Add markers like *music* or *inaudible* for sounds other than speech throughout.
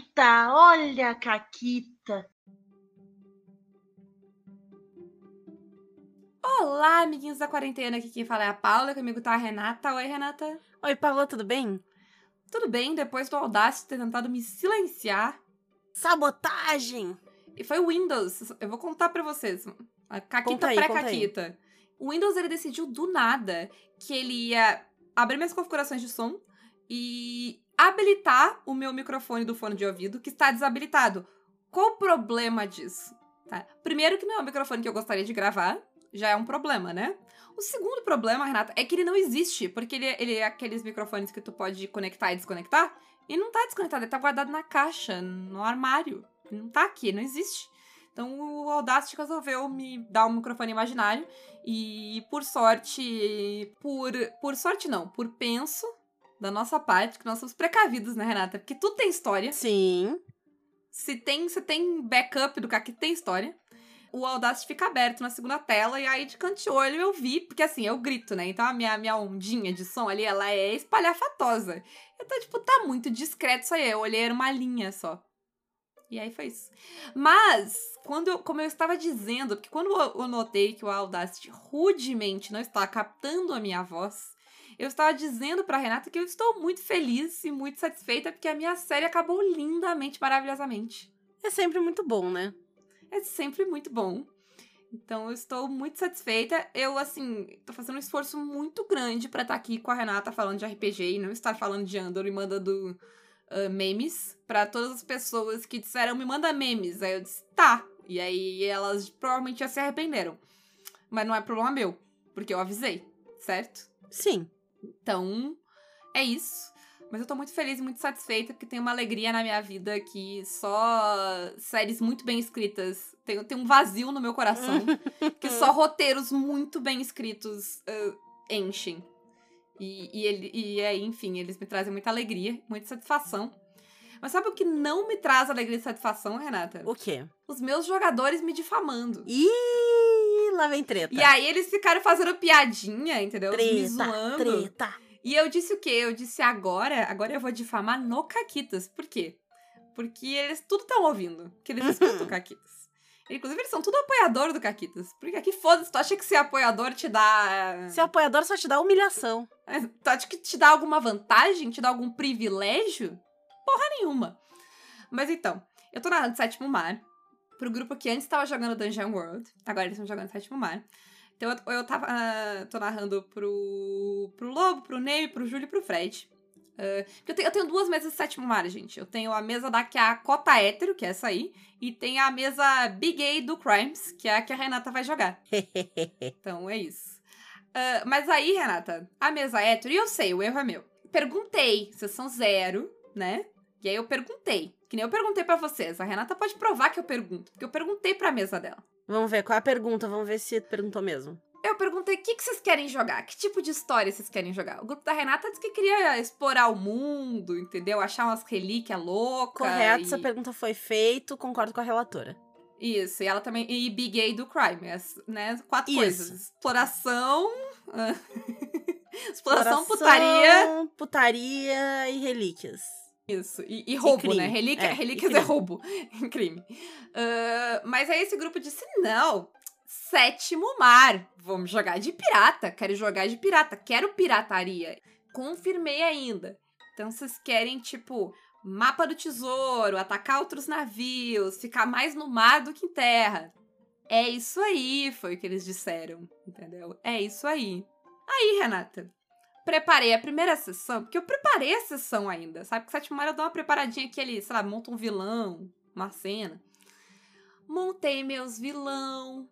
Caquita, olha a Caquita. Olá, amiguinhos da quarentena, aqui quem fala é a Paula, comigo tá a Renata. Oi, Renata. Oi, Paula, tudo bem? Tudo bem, depois do Audacity ter tentado me silenciar. Sabotagem! E foi o Windows, eu vou contar pra vocês. A Caquita pré-Caquita. O Windows, ele decidiu do nada que ele ia abrir minhas configurações de som e habilitar o meu microfone do fone de ouvido, que está desabilitado. Qual o problema disso? Tá? Primeiro que não é o microfone que eu gostaria de gravar, já é um problema, né? O segundo problema, Renata, é que ele não existe, porque ele, ele é aqueles microfones que tu pode conectar e desconectar, e não tá desconectado, ele tá guardado na caixa, no armário. Não tá aqui, não existe. Então o Audacity resolveu me dar um microfone imaginário e por sorte, por por sorte não, por penso da nossa parte, que nós somos precavidos, né, Renata? Porque tudo tem história. Sim. Se tem, se tem backup do que tem história o Audacity fica aberto na segunda tela, e aí de canto-olho eu vi, porque assim, eu grito, né? Então a minha, minha ondinha de som ali, ela é espalhafatosa. Então, tipo, tá muito discreto isso aí. Eu olhei, era uma linha só. E aí foi isso. Mas, quando eu, como eu estava dizendo, porque quando eu notei que o Audacity rudemente não está captando a minha voz, eu estava dizendo para Renata que eu estou muito feliz e muito satisfeita porque a minha série acabou lindamente, maravilhosamente. É sempre muito bom, né? é sempre muito bom. Então eu estou muito satisfeita. Eu, assim, tô fazendo um esforço muito grande para estar tá aqui com a Renata falando de RPG e não estar falando de Andor e mandando uh, memes para todas as pessoas que disseram me manda memes. Aí eu disse, tá. E aí elas provavelmente já se arrependeram. Mas não é problema meu, porque eu avisei, certo? Sim. Então, é isso. Mas eu tô muito feliz e muito satisfeita porque tem uma alegria na minha vida que só séries muito bem escritas. Tem, tem um vazio no meu coração *laughs* que só roteiros muito bem escritos uh, enchem. E, e, ele, e aí, enfim, eles me trazem muita alegria, muita satisfação. Mas sabe o que não me traz alegria e satisfação, Renata? O quê? Os meus jogadores me difamando. Ih, lá vem treta. E aí eles ficaram fazendo piadinha, entendeu? Treta, me zoando. Treta. E eu disse o quê? Eu disse agora, agora eu vou difamar no Caquitas. Por quê? Porque eles tudo estão ouvindo, que eles escutam o Caquitas. Inclusive, eles são tudo apoiador do Caquitas. Porque aqui, foda-se, tu acha que ser apoiador te dá. Ser apoiador só te dá humilhação. É, tu acha que te dá alguma vantagem? Te dá algum privilégio? Porra nenhuma. Mas então, eu tô narrando Sétimo Mar. Pro grupo que antes tava jogando Dungeon World. Agora eles estão jogando Sétimo Mar. Então eu, eu tava. Uh, tô narrando pro, pro Lobo, pro Ney, pro Júlio e pro Fred. Uh, eu, tenho, eu tenho duas mesas de sétimo mar, gente. Eu tenho a mesa da que é a cota hétero, que é essa aí, e tem a mesa Big A do Crimes, que é a que a Renata vai jogar. *laughs* então é isso. Uh, mas aí, Renata, a mesa hétero, e eu sei, o erro é meu. Perguntei, são zero, né? E aí eu perguntei. Que nem eu perguntei para vocês. A Renata pode provar que eu pergunto, porque eu perguntei pra mesa dela. Vamos ver qual é a pergunta, vamos ver se perguntou mesmo. Eu perguntei o que, que vocês querem jogar, que tipo de história vocês querem jogar. O grupo da Renata disse que queria explorar o mundo, entendeu? Achar umas relíquias loucas. Correto, e... essa pergunta foi feita, concordo com a relatora. Isso, e ela também. E Big A do Crime, né? Quatro Isso. coisas: exploração. *laughs* exploração, exploração, putaria. Putaria e relíquias. Isso, e, e roubo, e né? Relíquia, é, relíquias é roubo. *laughs* crime. Uh, mas aí esse grupo disse: não, sétimo mar. Vamos jogar de pirata. Quero jogar de pirata. Quero pirataria. Confirmei ainda. Então vocês querem, tipo, mapa do tesouro, atacar outros navios, ficar mais no mar do que em terra. É isso aí, foi o que eles disseram, entendeu? É isso aí. Aí, Renata, preparei a primeira sessão, porque eu preparei a sessão ainda, sabe? Que Sétimo Mar eu dou uma preparadinha aqui, ele, sei lá, monta um vilão, uma cena. Montei meus vilão,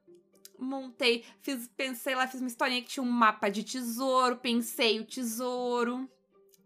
montei, fiz, pensei lá, fiz uma historinha que tinha um mapa de tesouro, pensei o tesouro,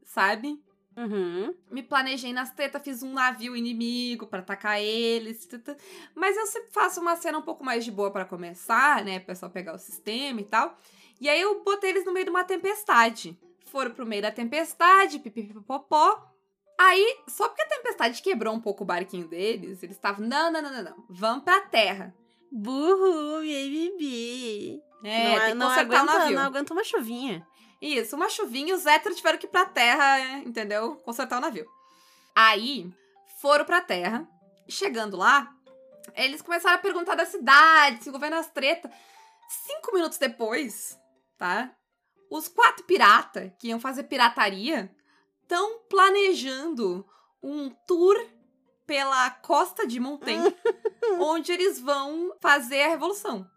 sabe? Uhum. Me planejei nas tetas, fiz um navio inimigo para atacar eles. Tata. Mas eu sempre faço uma cena um pouco mais de boa para começar, né? O pessoal pegar o sistema e tal. E aí eu botei eles no meio de uma tempestade. Foram pro meio da tempestade, pipipipopó. Aí, só porque a tempestade quebrou um pouco o barquinho deles, eles estavam, não, não, não, não, não, vamos pra terra. Burro, baby. É, não, tem que não aguenta. Não aguenta uma chuvinha. Isso, uma chuvinha e os héteros tiveram que ir pra terra, entendeu? Consertar o navio. Aí, foram pra Terra. Chegando lá, eles começaram a perguntar da cidade, se envolvendo nas tretas. Cinco minutos depois, tá? Os quatro piratas que iam fazer pirataria estão planejando um tour pela costa de Montaigne, *laughs* onde eles vão fazer a revolução.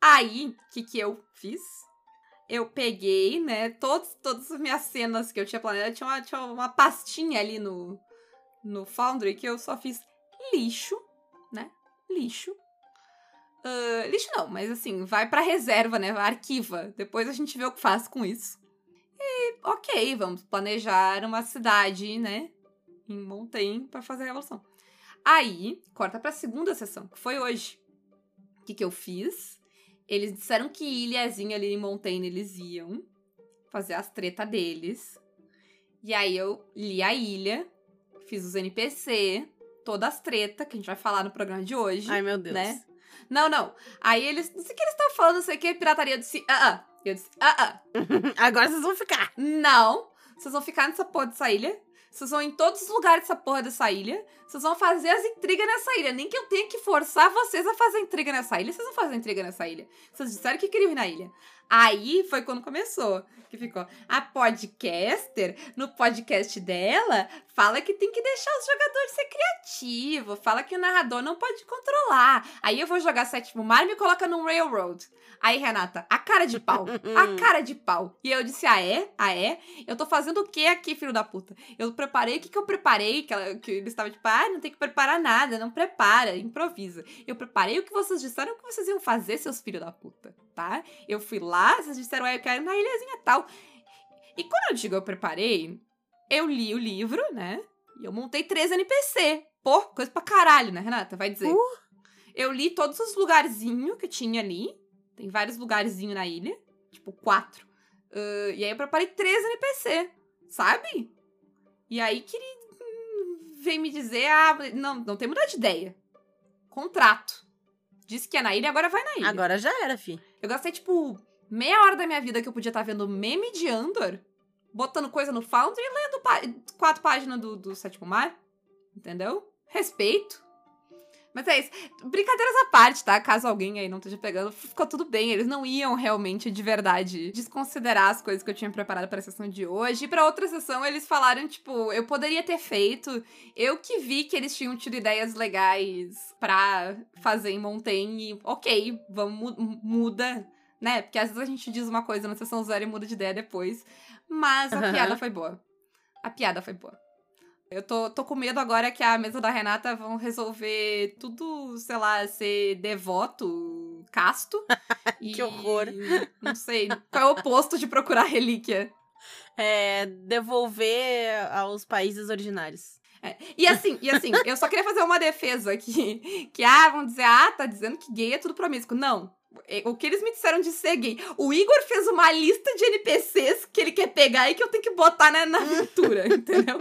Aí, o que, que eu fiz? Eu peguei, né, todos, todas as minhas cenas que eu tinha planejado. Tinha uma, tinha uma pastinha ali no, no Foundry que eu só fiz lixo, né? Lixo. Uh, lixo não, mas assim, vai pra reserva, né? Arquiva. Depois a gente vê o que faz com isso. E, ok, vamos planejar uma cidade, né? Em Montaigne para fazer a revolução. Aí, corta pra segunda sessão, que foi hoje. O que, que eu fiz? Eles disseram que ilhazinha ali em Montaigne eles iam fazer as tretas deles. E aí eu li a ilha, fiz os NPC, todas as tretas, que a gente vai falar no programa de hoje. Ai, meu Deus. Né? Não, não. Aí eles. Não sei o que eles estão falando, não sei o que, pirataria. Eu disse, ah, ah. Eu disse, ah, ah. *laughs* Agora vocês vão ficar. Não. Vocês vão ficar nessa porra dessa ilha. Vocês vão em todos os lugares dessa porra dessa ilha. Vocês vão fazer as intrigas nessa ilha. Nem que eu tenha que forçar vocês a fazer intriga nessa ilha. Vocês vão fazer intriga nessa ilha. Vocês disseram que queriam ir na ilha. Aí foi quando começou. Que ficou. A podcaster, no podcast dela, fala que tem que deixar os jogadores ser criativos. Fala que o narrador não pode controlar. Aí eu vou jogar sétimo mar e me coloca num railroad. Aí, Renata, a cara de pau. a *laughs* cara de pau. E eu disse: Ah, é? Ah, é? Eu tô fazendo o que aqui, filho da puta? Eu preparei, o que, que eu preparei? Que, ela, que eles estavam tipo, ah, não tem que preparar nada, não prepara, improvisa. Eu preparei o que vocês disseram que vocês iam fazer, seus filhos da puta, tá? Eu fui lá, vocês disseram, ah, eu quero na ilhazinha tal. E quando eu digo eu preparei, eu li o livro, né? E eu montei três NPC. Pô, coisa pra caralho, né, Renata? Vai dizer. Uh. Eu li todos os lugarzinhos que tinha ali. Tem vários lugarzinhos na ilha. Tipo, quatro. Uh, e aí eu preparei três NPC, sabe? E aí que ele hum, vem me dizer, ah, não, não tem mudar de ideia. Contrato. Disse que é na ilha, agora vai na ilha. Agora já era, fi. Eu gastei, tipo, meia hora da minha vida que eu podia estar tá vendo meme de Andor, botando coisa no Foundry e lendo quatro páginas do, do Sétimo Mar. Entendeu? Respeito. Mas é isso. Brincadeiras à parte, tá? Caso alguém aí não esteja pegando, ficou tudo bem. Eles não iam realmente, de verdade, desconsiderar as coisas que eu tinha preparado para a sessão de hoje. E pra outra sessão, eles falaram, tipo, eu poderia ter feito. Eu que vi que eles tinham tido ideias legais pra fazer em Montaigne. Ok, vamos, muda, né? Porque às vezes a gente diz uma coisa na sessão zero e muda de ideia depois. Mas a uhum. piada foi boa. A piada foi boa. Eu tô, tô com medo agora que a mesa da Renata vão resolver tudo, sei lá, ser devoto, casto. *laughs* que horror. Não sei. Qual é o oposto de procurar relíquia? É devolver aos países originários. É, e assim, e assim, eu só queria fazer uma defesa aqui. Que, ah, vão dizer, ah, tá dizendo que gay é tudo promíscuo. Não. É, o que eles me disseram de ser gay. O Igor fez uma lista de NPCs que ele quer pegar e que eu tenho que botar né, na aventura, *laughs* entendeu?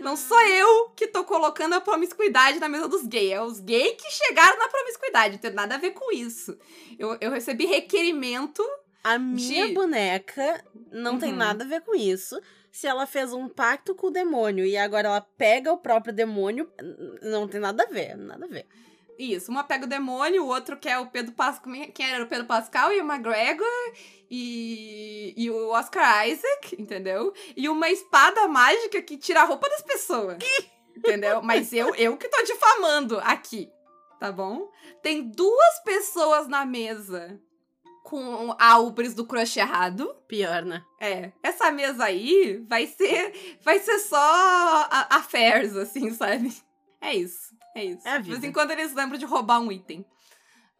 Não sou eu que tô colocando a promiscuidade na mesa dos gays. É os gays que chegaram na promiscuidade. Não tem nada a ver com isso. Eu, eu recebi requerimento. A minha de... boneca não uhum. tem nada a ver com isso. Se ela fez um pacto com o demônio e agora ela pega o próprio demônio, não tem nada a ver. Nada a ver. Isso, uma pega o demônio, o outro quer o Pedro Pascal. É, quem era o Pedro Pascal e o McGregor e, e o Oscar Isaac, entendeu? E uma espada mágica que tira a roupa das pessoas. entendeu? Mas eu, eu que tô difamando aqui, tá bom? Tem duas pessoas na mesa com a Ubris do crush errado. Pior, né? É. Essa mesa aí vai ser vai ser só affairs, assim, sabe? É isso. É isso. É de vez em quando eles lembram de roubar um item.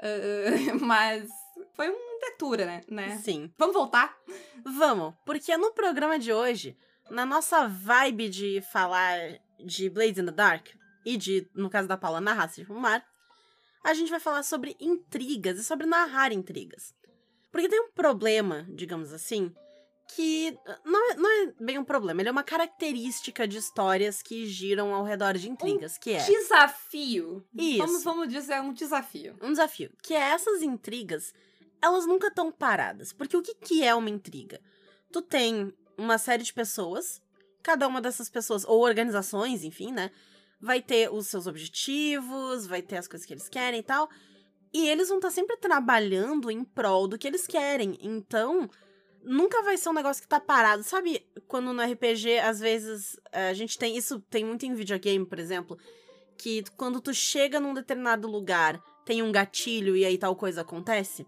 Uh, *laughs* mas foi um detura, né? né? Sim. Vamos voltar? Vamos, porque no programa de hoje, na nossa vibe de falar de Blades in the Dark e de, no caso da Paula, narrar de Mar, a gente vai falar sobre intrigas e sobre narrar intrigas. Porque tem um problema, digamos assim, que não é, não é bem um problema, ele é uma característica de histórias que giram ao redor de intrigas, um que é... desafio. Isso. Vamos, vamos dizer, um desafio. Um desafio. Que é essas intrigas, elas nunca estão paradas. Porque o que, que é uma intriga? Tu tem uma série de pessoas, cada uma dessas pessoas, ou organizações, enfim, né? vai ter os seus objetivos, vai ter as coisas que eles querem e tal. E eles vão estar tá sempre trabalhando em prol do que eles querem. Então, nunca vai ser um negócio que tá parado. Sabe quando no RPG, às vezes, a gente tem. Isso tem muito em videogame, por exemplo. Que quando tu chega num determinado lugar, tem um gatilho e aí tal coisa acontece.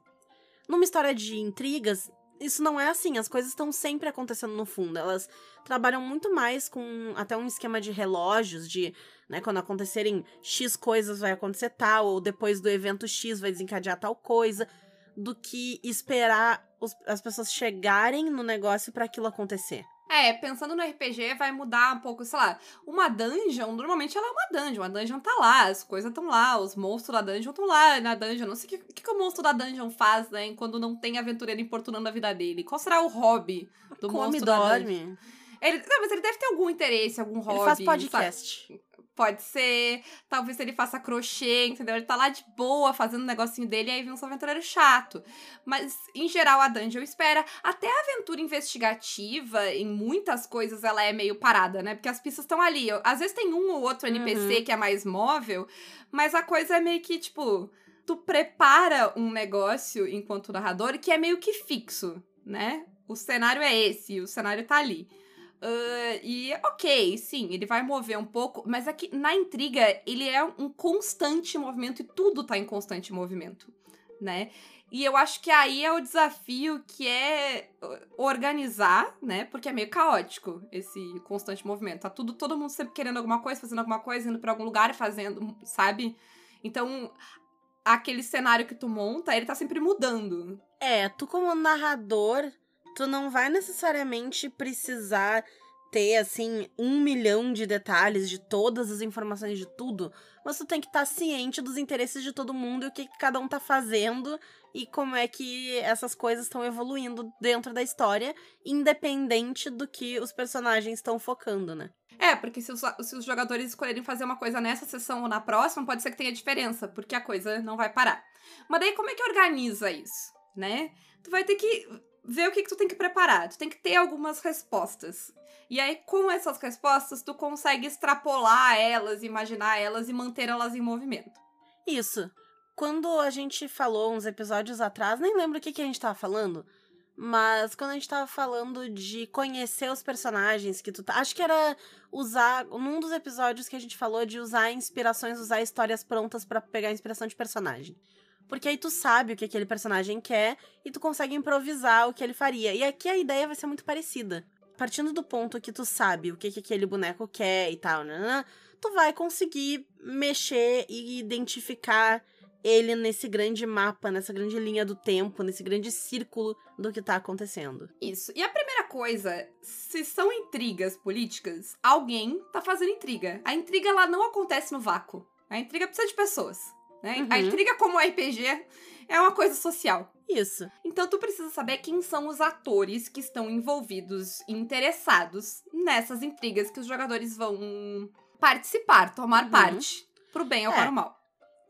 Numa história de intrigas, isso não é assim. As coisas estão sempre acontecendo no fundo. Elas trabalham muito mais com até um esquema de relógios, de né, quando acontecerem X coisas vai acontecer tal, ou depois do evento X vai desencadear tal coisa, do que esperar os, as pessoas chegarem no negócio para aquilo acontecer. É, pensando no RPG, vai mudar um pouco, sei lá. Uma dungeon, normalmente ela é uma dungeon. A dungeon tá lá, as coisas estão lá, os monstros da dungeon estão lá na dungeon. Não sei o que, que, que o monstro da dungeon faz, né? Quando não tem aventureiro importunando a vida dele. Qual será o hobby do Come monstro dorme. da dungeon? Ele, não, mas ele deve ter algum interesse, algum hobby. Ele faz podcast. Sabe? Pode ser. Talvez ele faça crochê, entendeu? Ele tá lá de boa fazendo o negocinho dele e aí vem um aventureiro chato. Mas, em geral, a dungeon espera. Até a aventura investigativa, em muitas coisas, ela é meio parada, né? Porque as pistas estão ali. Às vezes tem um ou outro NPC Uhum. que é mais móvel, mas a coisa é meio que, tipo. Tu prepara um negócio enquanto narrador que é meio que fixo, né? O cenário é esse, o cenário tá ali. Uh, e ok, sim, ele vai mover um pouco, mas aqui na intriga ele é um constante movimento e tudo tá em constante movimento, né? E eu acho que aí é o desafio que é organizar, né? Porque é meio caótico esse constante movimento. Tá tudo, todo mundo sempre querendo alguma coisa, fazendo alguma coisa, indo pra algum lugar e fazendo, sabe? Então, aquele cenário que tu monta, ele tá sempre mudando. É, tu como narrador, tu não vai necessariamente precisar ter, assim, um milhão de detalhes de todas as informações de tudo, mas tu tem que estar ciente dos interesses de todo mundo e o que, que cada um tá fazendo e como é que essas coisas estão evoluindo dentro da história, independente do que os personagens estão focando, né? É, porque se os, se os jogadores escolherem fazer uma coisa nessa sessão ou na próxima, pode ser que tenha diferença, porque a coisa não vai parar. Mas daí como é que organiza isso, né? Tu vai ter que ver o que, que tu tem que preparar. Tu tem que ter algumas respostas. E aí, com essas respostas, tu consegue extrapolar elas, imaginar elas e manter elas em movimento. Isso. Quando a gente falou uns episódios atrás, nem lembro o que, que a gente tava falando, mas quando a gente tava falando de conhecer os personagens que tu tá. Acho que era usar. Num dos episódios que a gente falou de usar inspirações, usar histórias prontas para pegar inspiração de personagem. Porque aí tu sabe o que aquele personagem quer e tu consegue improvisar o que ele faria. E aqui a ideia vai ser muito parecida. Partindo do ponto que tu sabe o que, que aquele boneco quer e tal, né, tu vai conseguir mexer e identificar ele nesse grande mapa, nessa grande linha do tempo, nesse grande círculo do que tá acontecendo. Isso. E a primeira coisa, se são intrigas políticas, alguém tá fazendo intriga. A intriga ela não acontece no vácuo. A intriga precisa de pessoas. Né? Uhum. A intriga como RPG é uma coisa social. Isso. Então tu precisa saber quem são os atores que estão envolvidos e interessados nessas intrigas que os jogadores vão participar, tomar Uhum. parte, pro bem ou É. para o mal.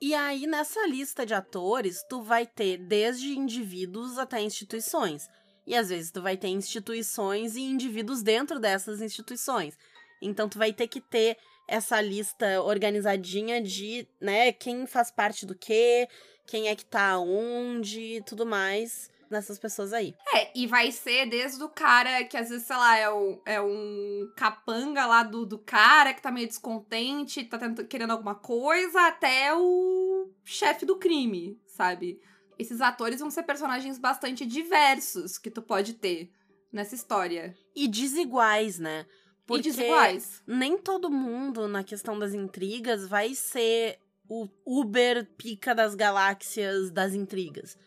E aí, nessa lista de atores, tu vai ter desde indivíduos até instituições. E às vezes tu vai ter instituições e indivíduos dentro dessas instituições. Então tu vai ter que ter essa lista organizadinha de, né, quem faz parte do quê, quem é que tá onde, tudo mais nessas pessoas aí. É, e vai ser desde o cara que às vezes, sei lá, é, o, é um capanga lá do, do cara que tá meio descontente, tá tentando, querendo alguma coisa, até o chefe do crime, sabe? Esses atores vão ser personagens bastante diversos que tu pode ter nessa história. E desiguais, né? E desiguais. nem todo mundo na questão das intrigas vai ser o Uber pica das galáxias das intrigas.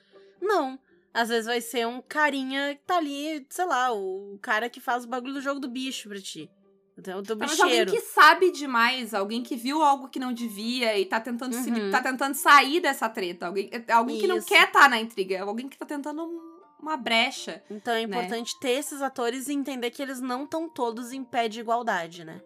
Não. Às vezes vai ser um carinha que tá ali, sei lá, o cara que faz o bagulho do jogo do bicho pra ti. Então, o teu Tá, mas alguém que sabe demais, alguém que viu algo que não devia e tá tentando, se, Uhum. tá tentando sair dessa treta. Alguém, alguém que não quer estar tá na intriga, alguém que tá tentando uma brecha. Então é né? importante ter esses atores e entender que eles não estão todos em pé de igualdade, né?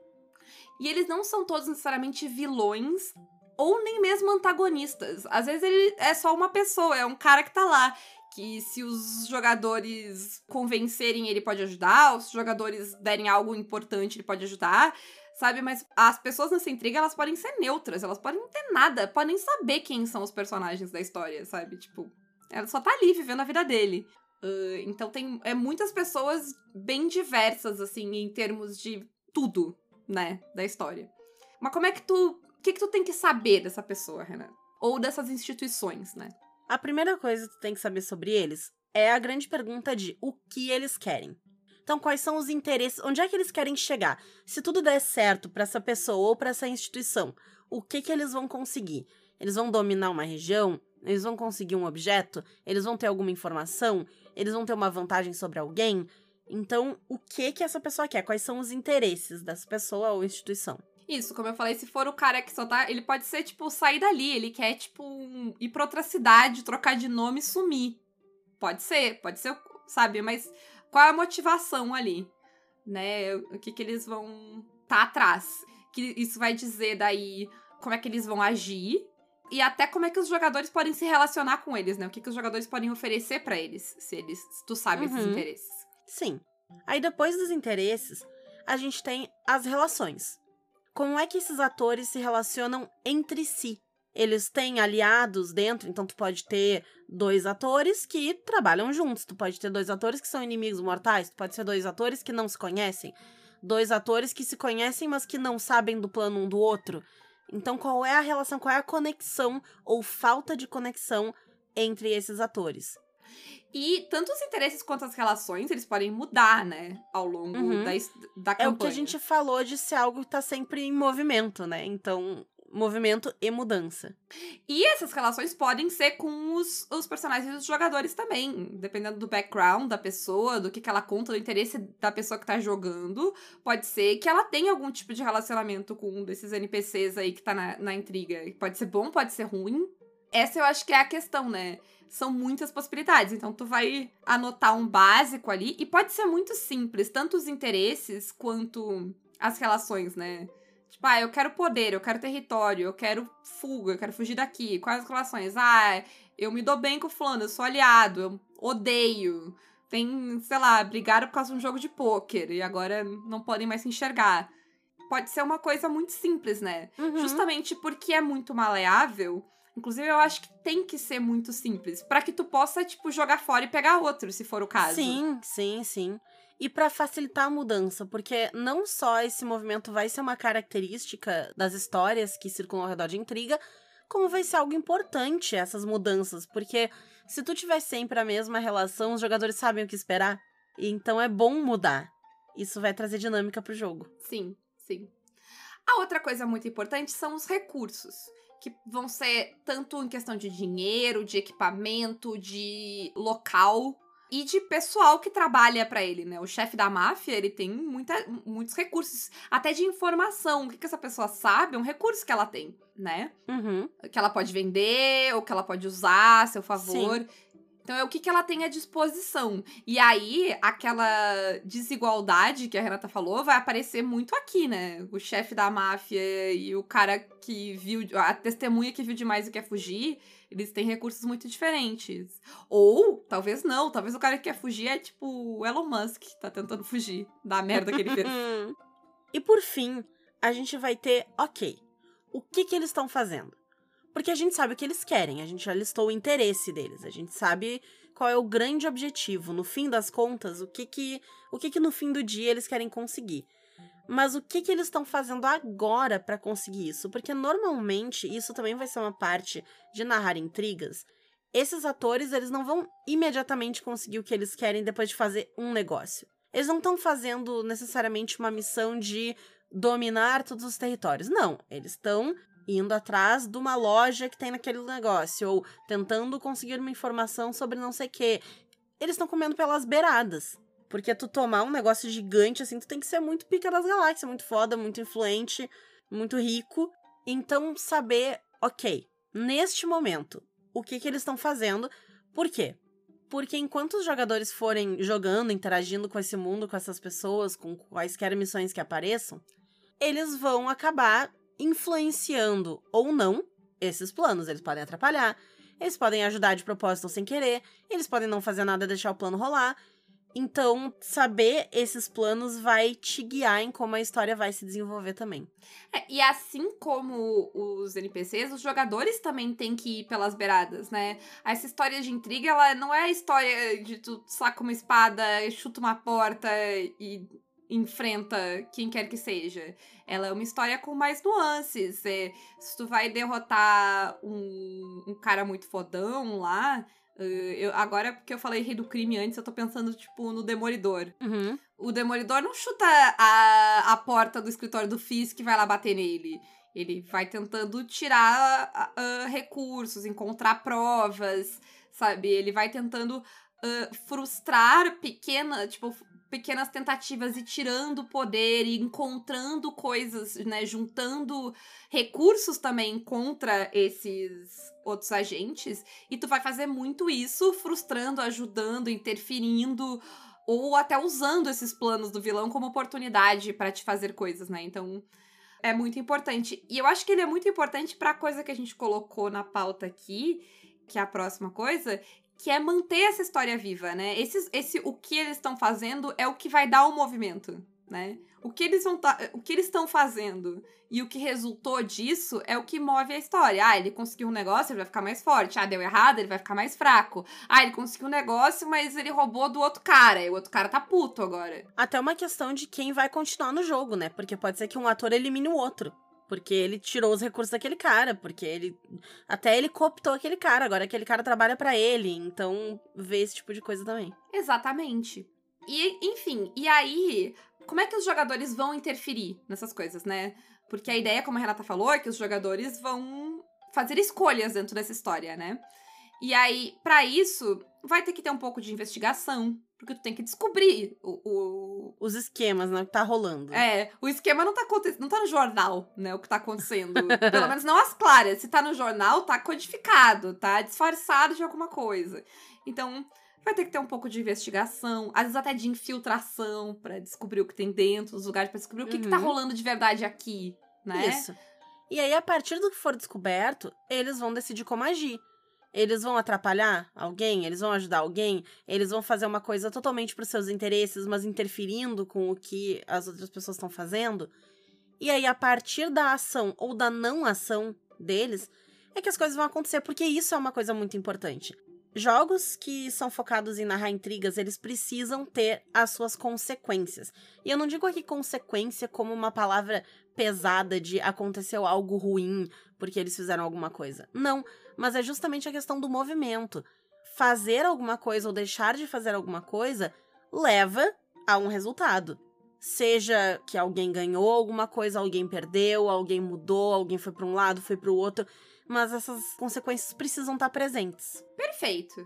E eles não são todos necessariamente vilões ou nem mesmo antagonistas. Às vezes ele é só uma pessoa, é um cara que tá lá. Que se os jogadores convencerem, ele pode ajudar, ou se os jogadores derem algo importante, ele pode ajudar. sabe? Mas as pessoas nessa intriga, elas podem ser neutras, elas podem não ter nada, podem saber quem são os personagens da história, sabe? Tipo, ela só tá ali vivendo a vida dele. Uh, então tem é, muitas pessoas bem diversas, assim, em termos de tudo, né, da história. Mas como é que tu. O que, que tu tem que saber dessa pessoa, Renan? Ou dessas instituições, né? A primeira coisa que tu tem que saber sobre eles é a grande pergunta de o que eles querem. Então, quais são os interesses? Onde é que eles querem chegar? Se tudo der certo para essa pessoa ou para essa instituição, o que que eles vão conseguir? Eles vão dominar uma região? Eles vão conseguir um objeto? Eles vão ter alguma informação? Eles vão ter uma vantagem sobre alguém? Então, o que que essa pessoa quer? Quais são os interesses dessa pessoa ou instituição? Isso, como eu falei, se for o cara que só tá. Ele pode ser, tipo, sair dali. Ele quer, tipo, um, ir pra outra cidade, trocar de nome e sumir. Pode ser, pode ser, sabe? Mas qual é a motivação ali, né? O que que eles vão tá atrás? Que isso vai dizer daí como é que eles vão agir e até como é que os jogadores podem se relacionar com eles, né? O que que os jogadores podem oferecer para eles, se eles, se tu sabe uhum. esses interesses. Sim. Aí depois dos interesses, a gente tem as relações. Como é que esses atores se relacionam entre si? eles têm aliados dentro, então tu pode ter dois atores que trabalham juntos, tu pode ter dois atores que são inimigos mortais, tu pode ser dois atores que não se conhecem, dois atores que se conhecem, mas que não sabem do plano um do outro. Então, qual é a relação, qual é a conexão ou falta de conexão entre esses atores? E tanto os interesses quanto as relações, eles podem mudar, né? Ao longo uhum. da, da campanha. É o que a gente falou de ser algo que tá sempre em movimento, né? Então, movimento e mudança. E essas relações podem ser com os, os personagens dos jogadores também, dependendo do background da pessoa, do que, que ela conta, do interesse da pessoa que tá jogando. Pode ser que ela tenha algum tipo de relacionamento com um desses NPCs aí que tá na, na intriga. Pode ser bom, pode ser ruim. Essa eu acho que é a questão, né? São muitas possibilidades. Então, tu vai anotar um básico ali e pode ser muito simples, tanto os interesses quanto as relações, né? Tipo, ah, eu quero poder, eu quero território, eu quero fuga, eu quero fugir daqui. Quais as relações? Ah, eu me dou bem com o fulano, eu sou aliado, eu odeio. Tem, sei lá, brigaram por causa de um jogo de pôquer e agora não podem mais se enxergar. Pode ser uma coisa muito simples, né? Uhum. Justamente porque é muito maleável. Inclusive, eu acho que tem que ser muito simples. para que tu possa, tipo, jogar fora e pegar outro, se for o caso. Sim, sim, sim e para facilitar a mudança, porque não só esse movimento vai ser uma característica das histórias que circulam ao redor de intriga, como vai ser algo importante essas mudanças, porque se tu tiver sempre a mesma relação, os jogadores sabem o que esperar, então é bom mudar. Isso vai trazer dinâmica pro jogo. Sim, sim. A outra coisa muito importante são os recursos que vão ser tanto em questão de dinheiro, de equipamento, de local, e de pessoal que trabalha para ele, né? O chefe da máfia, ele tem muita, muitos recursos, até de informação. O que, que essa pessoa sabe é um recurso que ela tem, né? Uhum. Que ela pode vender, ou que ela pode usar a seu favor. Sim. Então é o que, que ela tem à disposição. E aí, aquela desigualdade que a Renata falou vai aparecer muito aqui, né? O chefe da máfia e o cara que viu, a testemunha que viu demais e quer fugir, eles têm recursos muito diferentes. Ou, talvez não, talvez o cara que quer fugir é tipo o Elon Musk, que tá tentando fugir da merda que ele fez. *laughs* e por fim, a gente vai ter, ok, o que que eles estão fazendo? Porque a gente sabe o que eles querem, a gente já listou o interesse deles, a gente sabe qual é o grande objetivo, no fim das contas, o que que, o que, que no fim do dia eles querem conseguir. Mas o que, que eles estão fazendo agora para conseguir isso? Porque normalmente isso também vai ser uma parte de narrar intrigas. Esses atores, eles não vão imediatamente conseguir o que eles querem depois de fazer um negócio. Eles não estão fazendo necessariamente uma missão de dominar todos os territórios. Não, eles estão indo atrás de uma loja que tem naquele negócio ou tentando conseguir uma informação sobre não sei o quê. Eles estão comendo pelas beiradas. Porque tu tomar um negócio gigante, assim, tu tem que ser muito pica das galáxias, muito foda, muito influente, muito rico. Então, saber, ok, neste momento, o que que eles estão fazendo. Por quê? Porque enquanto os jogadores forem jogando, interagindo com esse mundo, com essas pessoas, com quaisquer missões que apareçam, eles vão acabar influenciando ou não esses planos. Eles podem atrapalhar, eles podem ajudar de propósito sem querer, eles podem não fazer nada e deixar o plano rolar. Então, saber esses planos vai te guiar em como a história vai se desenvolver também. É, e assim como os NPCs, os jogadores também têm que ir pelas beiradas, né? Essa história de intriga, ela não é a história de tu saca uma espada, chuta uma porta e enfrenta quem quer que seja. Ela é uma história com mais nuances. É, se tu vai derrotar um, um cara muito fodão lá, Uh, eu, agora, porque eu falei rei do crime antes, eu tô pensando, tipo, no Demolidor. Uhum. O Demolidor não chuta a, a porta do escritório do Fisk que vai lá bater nele. Ele vai tentando tirar uh, recursos, encontrar provas, sabe? Ele vai tentando uh, frustrar pequena, tipo, pequenas tentativas e tirando poder e encontrando coisas, né? Juntando recursos também contra esses outros agentes. E tu vai fazer muito isso, frustrando, ajudando, interferindo ou até usando esses planos do vilão como oportunidade para te fazer coisas, né? Então, é muito importante. E eu acho que ele é muito importante para a coisa que a gente colocou na pauta aqui, que é a próxima coisa, que é manter essa história viva, né? Esse, esse o que eles estão fazendo é o que vai dar o movimento, né? O que eles vão tá, o que eles estão fazendo e o que resultou disso é o que move a história. Ah, ele conseguiu um negócio, ele vai ficar mais forte. Ah, deu errado, ele vai ficar mais fraco. Ah, ele conseguiu um negócio, mas ele roubou do outro cara. E o outro cara tá puto agora. Até uma questão de quem vai continuar no jogo, né? Porque pode ser que um ator elimine o outro. Porque ele tirou os recursos daquele cara, porque ele. Até ele cooptou aquele cara, agora aquele cara trabalha para ele. Então, vê esse tipo de coisa também. Exatamente. E, enfim, e aí, como é que os jogadores vão interferir nessas coisas, né? Porque a ideia, como a Renata falou, é que os jogadores vão fazer escolhas dentro dessa história, né? E aí, para isso, vai ter que ter um pouco de investigação, porque tu tem que descobrir o, o... os esquemas, né, que tá rolando. É, o esquema não tá acontecendo, não tá no jornal, né, o que tá acontecendo. *laughs* Pelo menos não as claras. Se tá no jornal, tá codificado, tá disfarçado de alguma coisa. Então, vai ter que ter um pouco de investigação, às vezes até de infiltração para descobrir o que tem dentro dos lugares, para descobrir o que, que tá uhum. rolando de verdade aqui, né? Isso. E aí, a partir do que for descoberto, eles vão decidir como agir. Eles vão atrapalhar alguém? Eles vão ajudar alguém? Eles vão fazer uma coisa totalmente para os seus interesses, mas interferindo com o que as outras pessoas estão fazendo? E aí, a partir da ação ou da não ação deles, é que as coisas vão acontecer, porque isso é uma coisa muito importante. Jogos que são focados em narrar intrigas, eles precisam ter as suas consequências. E eu não digo aqui consequência como uma palavra pesada de aconteceu algo ruim porque eles fizeram alguma coisa. Não, mas é justamente a questão do movimento. Fazer alguma coisa ou deixar de fazer alguma coisa leva a um resultado. Seja que alguém ganhou alguma coisa, alguém perdeu, alguém mudou, alguém foi para um lado, foi para o outro, mas essas consequências precisam estar presentes. Perfeito.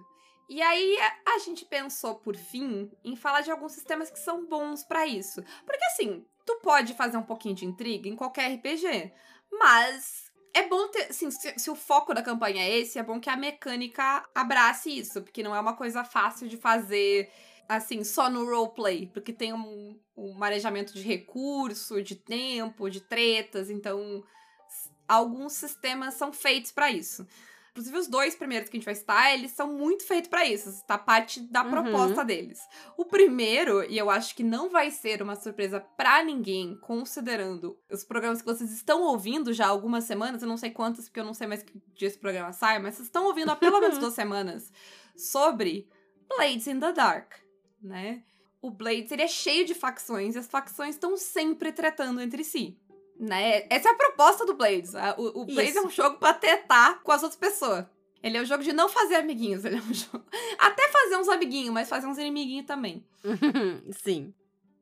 E aí a gente pensou por fim em falar de alguns sistemas que são bons para isso. Porque assim, tu pode fazer um pouquinho de intriga em qualquer RPG, mas é bom ter. Assim, se, se, o foco da campanha é esse, é bom que a mecânica abrace isso, porque não é uma coisa fácil de fazer assim, só no roleplay, porque tem um, um marejamento de recurso, de tempo, de tretas, então alguns sistemas são feitos para isso. Inclusive, os dois primeiros que a gente vai citar, eles são muito feitos para isso. Tá parte da uhum. proposta deles. O primeiro, e eu acho que não vai ser uma surpresa para ninguém, considerando os programas que vocês estão ouvindo já há algumas semanas, eu não sei quantas, porque eu não sei mais que dia esse programa sai, mas vocês estão ouvindo há pelo menos *laughs* duas semanas sobre Blades in the Dark, né? O Blades, ele é cheio de facções, e as facções estão sempre tretando entre si. Né? Essa é a proposta do Blades. O, o Blades Isso. é um jogo pra tetar com as outras pessoas. Ele é um jogo de não fazer amiguinhos. *laughs* Ele é um jogo. Até fazer uns amiguinhos, mas fazer uns inimiguinhos também. *laughs* Sim.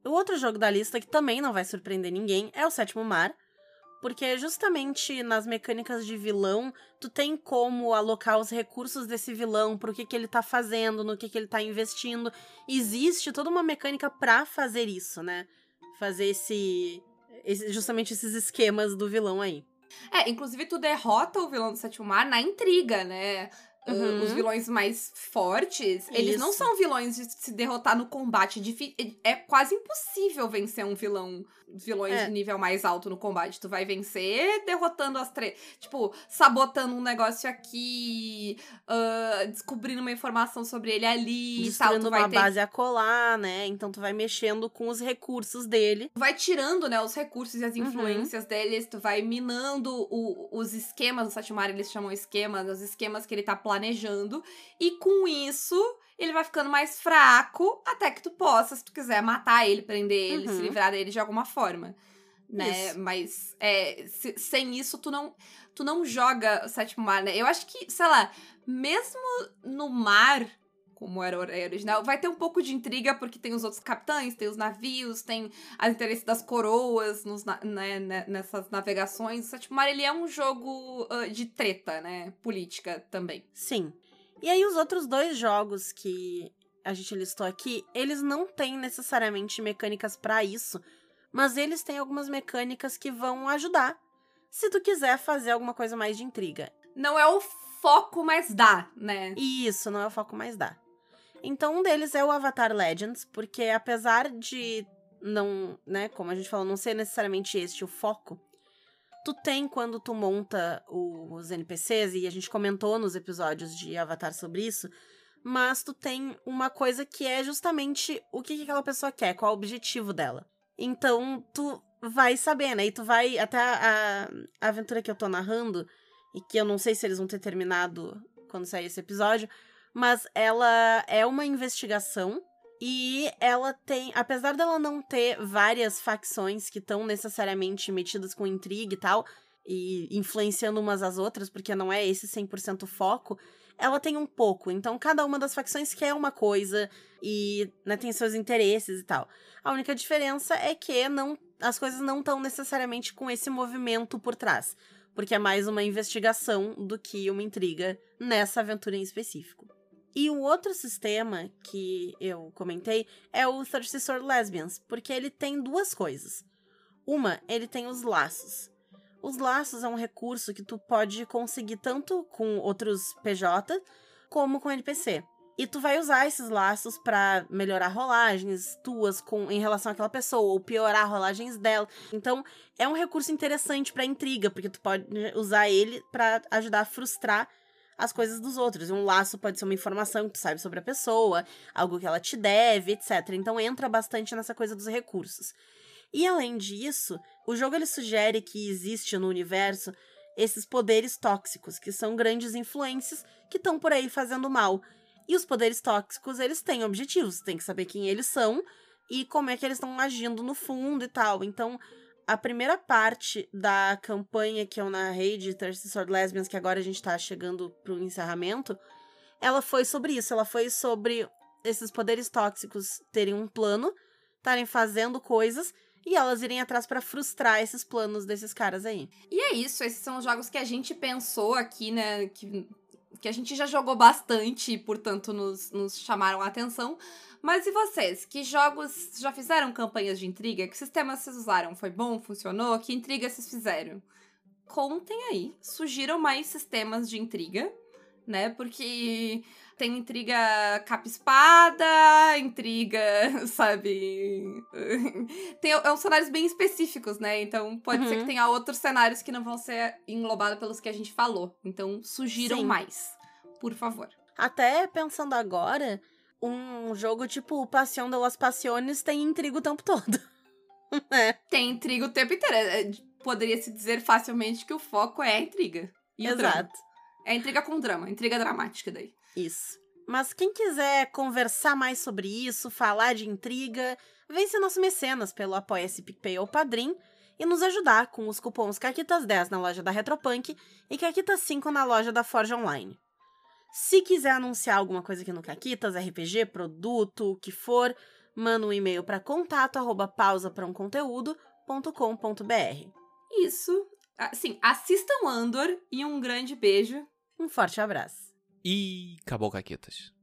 O outro jogo da lista que também não vai surpreender ninguém é o Sétimo Mar. Porque justamente nas mecânicas de vilão, tu tem como alocar os recursos desse vilão, pro que, que ele tá fazendo, no que, que ele tá investindo. Existe toda uma mecânica pra fazer isso, né? Fazer esse esse, justamente esses esquemas do vilão aí. É, inclusive tu derrota o vilão do Sétimo Mar na intriga, né? Uhum. os vilões mais fortes, Isso. eles não são vilões de se derrotar no combate. É quase impossível vencer um vilão vilões é. de nível mais alto no combate. Tu vai vencer derrotando as três. Tipo, sabotando um negócio aqui, uh, descobrindo uma informação sobre ele ali. Destruindo uma ter... base a colar, né? Então tu vai mexendo com os recursos dele. Vai tirando, né, os recursos e as uhum. influências uhum. deles. Tu vai minando o, os esquemas. O Satimari eles chamam esquemas. Os esquemas que ele tá planejando. E com isso ele vai ficando mais fraco até que tu possa, se tu quiser, matar ele, prender ele, uhum. se livrar dele de alguma forma. Né? Isso. Mas é, se, sem isso, tu não, tu não joga o sétimo mar, né? Eu acho que, sei lá, mesmo no mar, como era o original, vai ter um pouco de intriga, porque tem os outros capitães, tem os navios, tem as interesses das coroas nos, né, né, nessas navegações. O sétimo mar, ele é um jogo uh, de treta, né? Política também. Sim. E aí, os outros dois jogos que a gente listou aqui, eles não têm necessariamente mecânicas para isso, mas eles têm algumas mecânicas que vão ajudar se tu quiser fazer alguma coisa mais de intriga. Não é o foco, mas dá, né? Isso, não é o foco, mas dá. Então, um deles é o Avatar Legends, porque apesar de não, né, como a gente falou, não ser necessariamente este o foco, tu tem quando tu monta os NPCs, e a gente comentou nos episódios de Avatar sobre isso, mas tu tem uma coisa que é justamente o que, que aquela pessoa quer, qual é o objetivo dela. Então, tu vai saber, né? E tu vai. Até a, a aventura que eu tô narrando, e que eu não sei se eles vão ter terminado quando sair esse episódio, mas ela é uma investigação e ela tem, apesar dela não ter várias facções que estão necessariamente metidas com intriga e tal, e influenciando umas às outras, porque não é esse 100% foco, ela tem um pouco. Então, cada uma das facções quer uma coisa e né, tem seus interesses e tal. A única diferença é que não, as coisas não estão necessariamente com esse movimento por trás, porque é mais uma investigação do que uma intriga nessa aventura em específico. E o outro sistema que eu comentei é o Thirsty Sword Lesbians, porque ele tem duas coisas. Uma, ele tem os laços. Os laços é um recurso que tu pode conseguir tanto com outros PJ como com NPC. E tu vai usar esses laços para melhorar rolagens tuas com em relação àquela pessoa ou piorar rolagens dela. Então, é um recurso interessante para intriga, porque tu pode usar ele para ajudar a frustrar as coisas dos outros. Um laço pode ser uma informação que tu sabe sobre a pessoa, algo que ela te deve, etc. Então entra bastante nessa coisa dos recursos. E além disso, o jogo ele sugere que existe no universo esses poderes tóxicos, que são grandes influências que estão por aí fazendo mal. E os poderes tóxicos, eles têm objetivos, tem que saber quem eles são e como é que eles estão agindo no fundo e tal. Então, a primeira parte da campanha que eu narrei de Thirsty Sword Lesbians, que agora a gente tá chegando pro encerramento, ela foi sobre isso. Ela foi sobre esses poderes tóxicos terem um plano, estarem fazendo coisas e elas irem atrás para frustrar esses planos desses caras aí. E é isso, esses são os jogos que a gente pensou aqui, né? Que, que a gente já jogou bastante e, portanto, nos, nos chamaram a atenção. Mas e vocês? Que jogos já fizeram campanhas de intriga? Que sistemas vocês usaram? Foi bom? Funcionou? Que intriga vocês fizeram? Contem aí. Sugiram mais sistemas de intriga, né? Porque tem intriga capa-espada, intriga, *laughs* sabe? tem é uns cenários bem específicos, né? Então pode uhum. ser que tenha outros cenários que não vão ser englobados pelos que a gente falou. Então sugiram Sim. mais, por favor. Até pensando agora, um jogo tipo Passion de las Passiones tem intriga o tempo todo. *laughs* é. Tem intriga o tempo inteiro. É, poderia se dizer facilmente que o foco é a intriga. E Exato. É intriga com drama, intriga dramática daí. Isso. Mas quem quiser conversar mais sobre isso, falar de intriga, vem ser nosso mecenas pelo Apoia-se PicPay ou Padrim e nos ajudar com os cupons Caquitas10 na loja da Retropunk e Caquitas5 na loja da Forge Online. Se quiser anunciar alguma coisa aqui no Caquitas, RPG, produto, o que for, manda um e-mail para contato arroba pausa para um conteúdo.com.br. Isso. Sim, assistam Andor e um grande beijo. Um forte abraço. E acabou Caquitas.